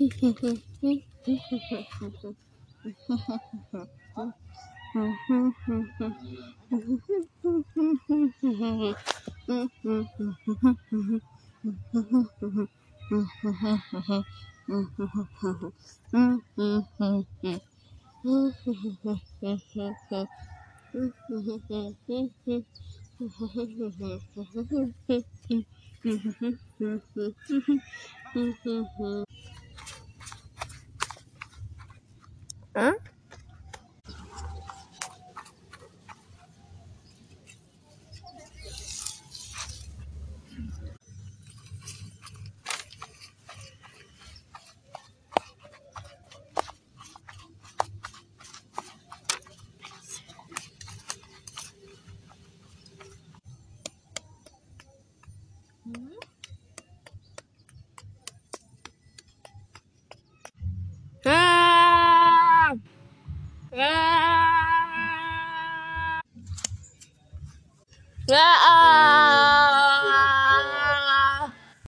Mm-hmm. 嗯。嗯 Wah. Wah.